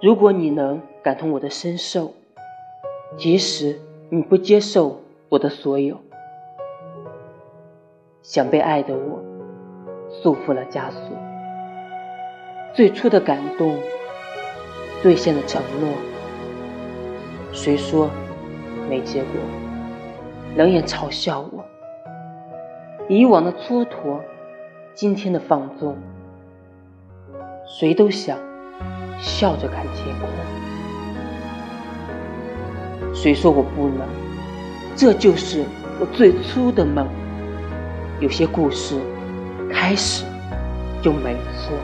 如果你能感同我的身受，即使你不接受我的所有，想被爱的我束缚了枷锁，最初的感动，兑现了承诺，谁说没结果？冷眼嘲笑我，以往的蹉跎，今天的放纵，谁都想笑着看天空。谁说我不能？这就是我最初的梦。有些故事开始就没错。